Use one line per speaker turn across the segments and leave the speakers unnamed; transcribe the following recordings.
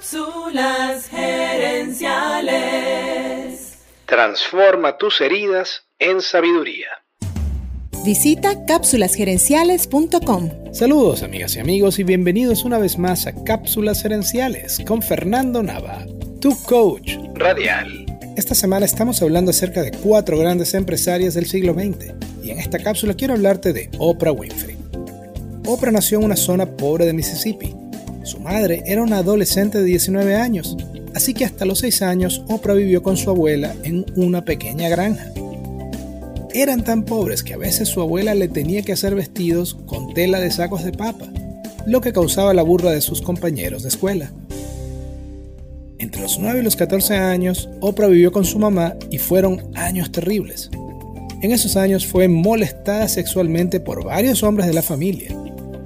Cápsulas gerenciales.
Transforma tus heridas en sabiduría.
Visita cápsulasgerenciales.com.
Saludos amigas y amigos y bienvenidos una vez más a Cápsulas Gerenciales con Fernando Nava, tu coach radial. Esta semana estamos hablando acerca de cuatro grandes empresarias del siglo XX y en esta cápsula quiero hablarte de Oprah Winfrey. Oprah nació en una zona pobre de Mississippi. Su madre era una adolescente de 19 años, así que hasta los 6 años Oprah vivió con su abuela en una pequeña granja. Eran tan pobres que a veces su abuela le tenía que hacer vestidos con tela de sacos de papa, lo que causaba la burla de sus compañeros de escuela. Entre los 9 y los 14 años, Oprah vivió con su mamá y fueron años terribles. En esos años fue molestada sexualmente por varios hombres de la familia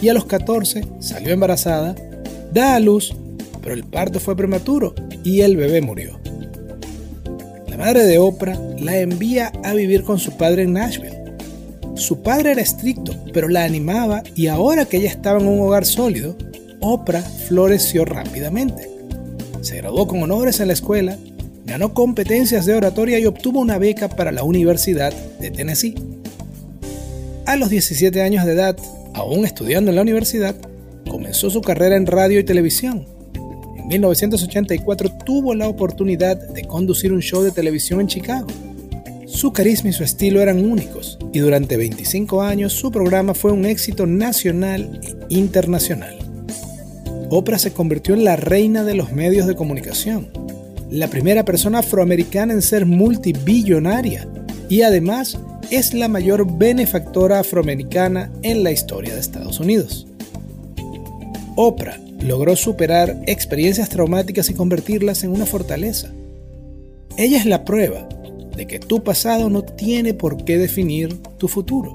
y a los 14 salió embarazada, da a luz, pero el parto fue prematuro y el bebé murió. La madre de Oprah la envía a vivir con su padre en Nashville. Su padre era estricto, pero la animaba y ahora que ella estaba en un hogar sólido, Oprah floreció rápidamente. Se graduó con honores en la escuela, ganó competencias de oratoria y obtuvo una beca para la Universidad de Tennessee. A los 17 años de edad, aún estudiando en la universidad, comenzó su carrera en radio y televisión. En 1984 tuvo la oportunidad de conducir un show de televisión en Chicago. Su carisma y su estilo eran únicos, y durante 25 años su programa fue un éxito nacional e internacional. Oprah se convirtió en la reina de los medios de comunicación, la primera persona afroamericana en ser multibillonaria y además es la mayor benefactora afroamericana en la historia de Estados Unidos. Oprah logró superar experiencias traumáticas y convertirlas en una fortaleza. Ella es la prueba de que tu pasado no tiene por qué definir tu futuro.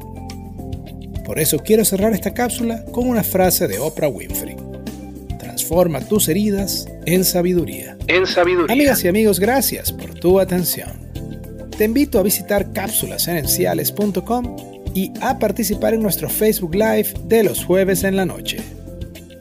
Por eso quiero cerrar esta cápsula con una frase de Oprah Winfrey. Transforma tus heridas en sabiduría.
En sabiduría.
Amigas y amigos, gracias por tu atención. Te invito a visitar cápsulasenenciales.com y a participar en nuestro Facebook Live de los jueves en la noche.